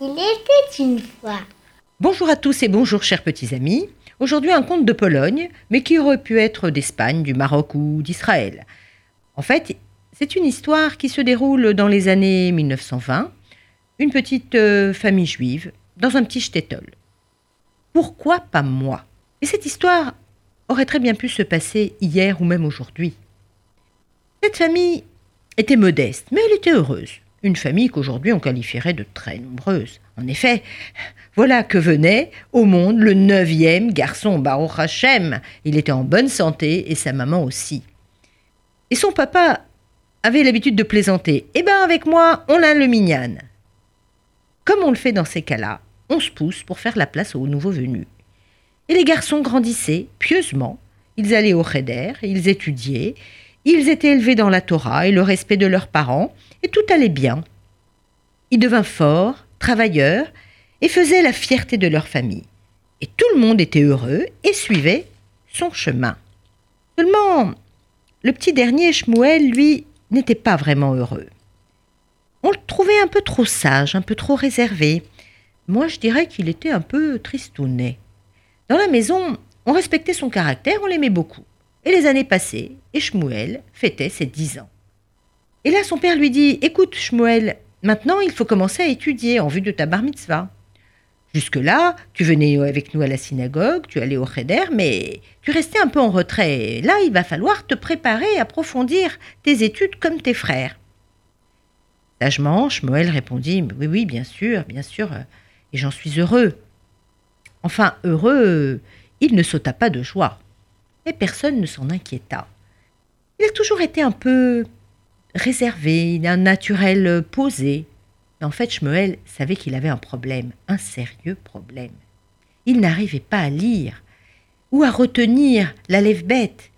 était une fois. Bonjour à tous et bonjour chers petits amis. Aujourd'hui un conte de Pologne, mais qui aurait pu être d'Espagne, du Maroc ou d'Israël. En fait, c'est une histoire qui se déroule dans les années 1920. Une petite euh, famille juive dans un petit shtetl. Pourquoi pas moi? Et cette histoire aurait très bien pu se passer hier ou même aujourd'hui. Cette famille était modeste, mais elle était heureuse. Une famille qu'aujourd'hui on qualifierait de très nombreuse. En effet, voilà que venait au monde le neuvième garçon, Baruch Hashem. Il était en bonne santé et sa maman aussi. Et son papa avait l'habitude de plaisanter. Eh ben avec moi, on a le mignan. Comme on le fait dans ces cas-là, on se pousse pour faire la place aux nouveaux venus. Et les garçons grandissaient pieusement. Ils allaient au cheder, ils étudiaient, ils étaient élevés dans la Torah et le respect de leurs parents, et tout allait bien. Ils devinrent forts, travailleurs, et faisaient la fierté de leur famille. Et tout le monde était heureux et suivait son chemin. Seulement, le petit dernier, Shmuel, lui, n'était pas vraiment heureux. On le trouvait un peu trop sage, un peu trop réservé. Moi, je dirais qu'il était un peu tristounet. Dans la maison, on respectait son caractère, on l'aimait beaucoup. Et les années passaient, et fêtait ses dix ans. Et là, son père lui dit Écoute, Shmuel, maintenant il faut commencer à étudier en vue de ta bar mitzvah. Jusque-là, tu venais avec nous à la synagogue, tu allais au cheder, mais tu restais un peu en retrait. Là, il va falloir te préparer approfondir tes études comme tes frères. Sagement, Shmuel répondit Oui, oui, bien sûr, bien sûr, et j'en suis heureux. Enfin, heureux, il ne sauta pas de joie, personne ne s'en inquiéta. Il a toujours été un peu réservé, un naturel posé. Mais en fait, Shmuel savait qu'il avait un problème, un sérieux problème. Il n'arrivait pas à lire ou à retenir la lèvre bête.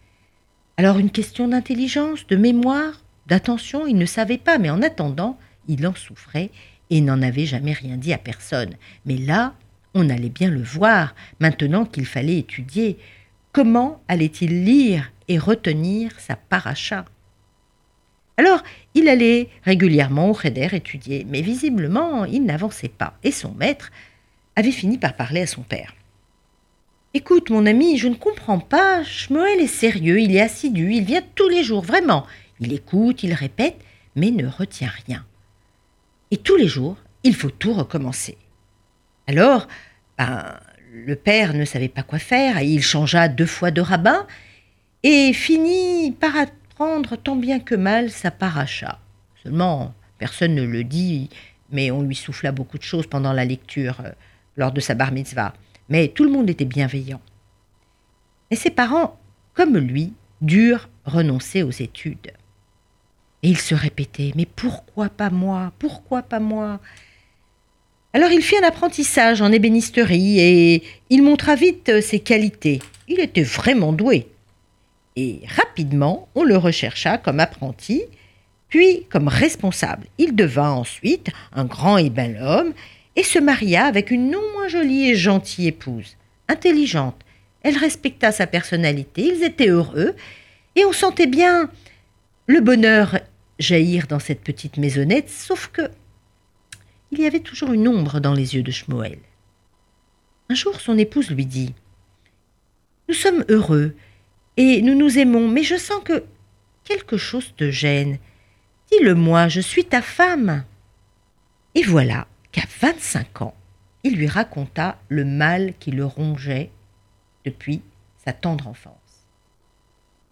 Alors une question d'intelligence, de mémoire, d'attention, il ne savait pas, mais en attendant, il en souffrait et n'en avait jamais rien dit à personne. Mais là, on allait bien le voir, maintenant qu'il fallait étudier. Comment allait-il lire et retenir sa paracha? Alors, il allait régulièrement au Cheder étudier, mais visiblement, il n'avançait pas, et son maître avait fini par parler à son père. Écoute, mon ami, je ne comprends pas. Shmuel est sérieux, il est assidu, il vient tous les jours, vraiment. Il écoute, il répète, mais ne retient rien. Et tous les jours, il faut tout recommencer. Alors, ben, le père ne savait pas quoi faire, il changea deux fois de rabbin, et finit par tant bien que mal sa paracha. Seulement, personne ne le dit, mais on lui souffla beaucoup de choses pendant la lecture, euh, lors de sa bar mitzvah. Mais tout le monde était bienveillant. Et ses parents, comme lui, durent renoncer aux études. Et il se répétait Mais pourquoi pas moi? Pourquoi pas moi? Alors il fit un apprentissage en ébénisterie et il montra vite ses qualités. Il était vraiment doué et rapidement on le rechercha comme apprenti, puis comme responsable. Il devint ensuite un grand et bel homme et se maria avec une non moins jolie et gentille épouse, intelligente. Elle respecta sa personnalité, ils étaient heureux, et on sentait bien le bonheur jaillir dans cette petite maisonnette, sauf que il y avait toujours une ombre dans les yeux de Shmoel. Un jour, son épouse lui dit Nous sommes heureux, et nous nous aimons, mais je sens que quelque chose te gêne. Dis-le-moi, je suis ta femme. Et voilà qu'à vingt-cinq ans, il lui raconta le mal qui le rongeait depuis sa tendre enfance.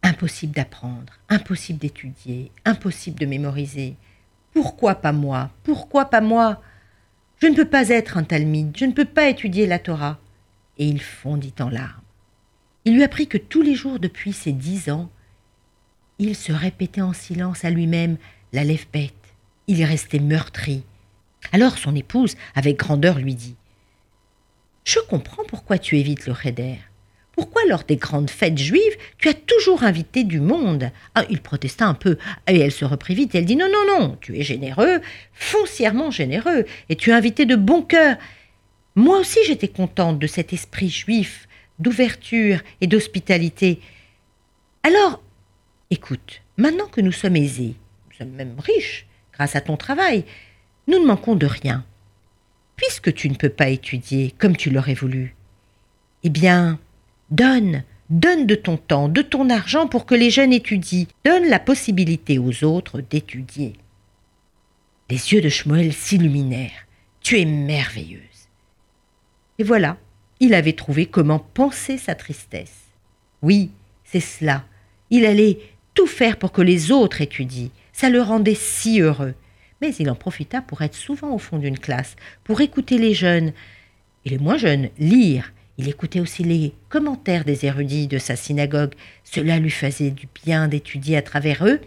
Impossible d'apprendre, impossible d'étudier, impossible de mémoriser. Pourquoi pas moi? Pourquoi pas moi? Je ne peux pas être un talmide, je ne peux pas étudier la Torah. Et il fondit en larmes. Il lui apprit que tous les jours depuis ses dix ans, il se répétait en silence à lui-même la lèvre bête. Il restait meurtri. Alors son épouse, avec grandeur, lui dit Je comprends pourquoi tu évites le cheder. Pourquoi, lors des grandes fêtes juives, tu as toujours invité du monde? Ah, Il protesta un peu, et elle se reprit vite. Elle dit Non, non, non, tu es généreux, foncièrement généreux, et tu as invité de bon cœur. Moi aussi, j'étais contente de cet esprit juif d'ouverture et d'hospitalité. Alors, écoute, maintenant que nous sommes aisés, nous sommes même riches, grâce à ton travail, nous ne manquons de rien. puisque tu ne peux pas étudier comme tu l'aurais voulu, eh bien, donne, donne de ton temps, de ton argent pour que les jeunes étudient, donne la possibilité aux autres d'étudier. Les yeux de Shmuel s'illuminèrent. Tu es merveilleuse. Et voilà, il avait trouvé comment penser sa tristesse. Oui, c'est cela. Il allait tout faire pour que les autres étudient. Ça le rendait si heureux. Mais il en profita pour être souvent au fond d'une classe, pour écouter les jeunes, et les moins jeunes lire. Il écoutait aussi les commentaires des érudits de sa synagogue. Cela lui faisait du bien d'étudier à travers eux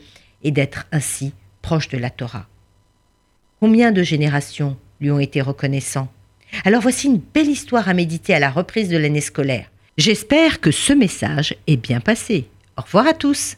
et d'être ainsi proche de la Torah. Combien de générations lui ont été reconnaissants? Alors voici une belle histoire à méditer à la reprise de l'année scolaire. J'espère que ce message est bien passé. Au revoir à tous.